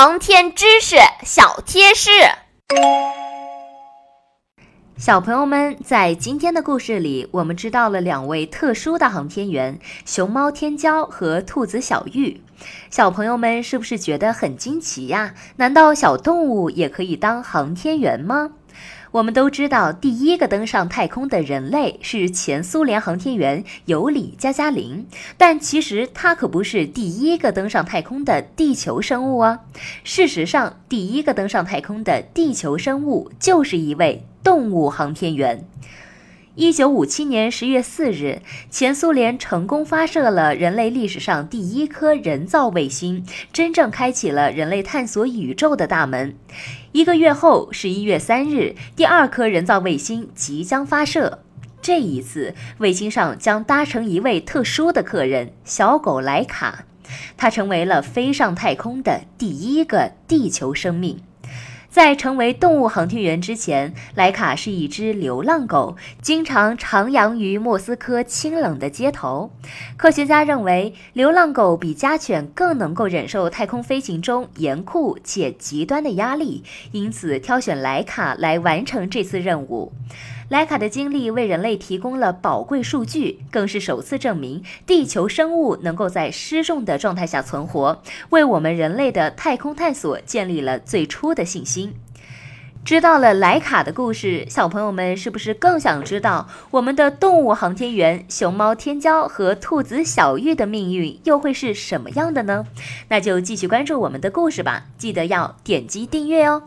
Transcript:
航天知识小贴士。小朋友们，在今天的故事里，我们知道了两位特殊的航天员——熊猫天骄和兔子小玉。小朋友们是不是觉得很惊奇呀？难道小动物也可以当航天员吗？我们都知道，第一个登上太空的人类是前苏联航天员尤里·加加林，但其实他可不是第一个登上太空的地球生物啊。事实上，第一个登上太空的地球生物就是一位动物航天员。一九五七年十月四日，前苏联成功发射了人类历史上第一颗人造卫星，真正开启了人类探索宇宙的大门。一个月后，十一月三日，第二颗人造卫星即将发射。这一次，卫星上将搭乘一位特殊的客人——小狗莱卡，它成为了飞上太空的第一个地球生命。在成为动物航天员之前，莱卡是一只流浪狗，经常徜徉于莫斯科清冷的街头。科学家认为，流浪狗比家犬更能够忍受太空飞行中严酷且极端的压力，因此挑选莱卡来完成这次任务。莱卡的经历为人类提供了宝贵数据，更是首次证明地球生物能够在失重的状态下存活，为我们人类的太空探索建立了最初的信心。知道了莱卡的故事，小朋友们是不是更想知道我们的动物航天员熊猫天骄和兔子小玉的命运又会是什么样的呢？那就继续关注我们的故事吧，记得要点击订阅哦。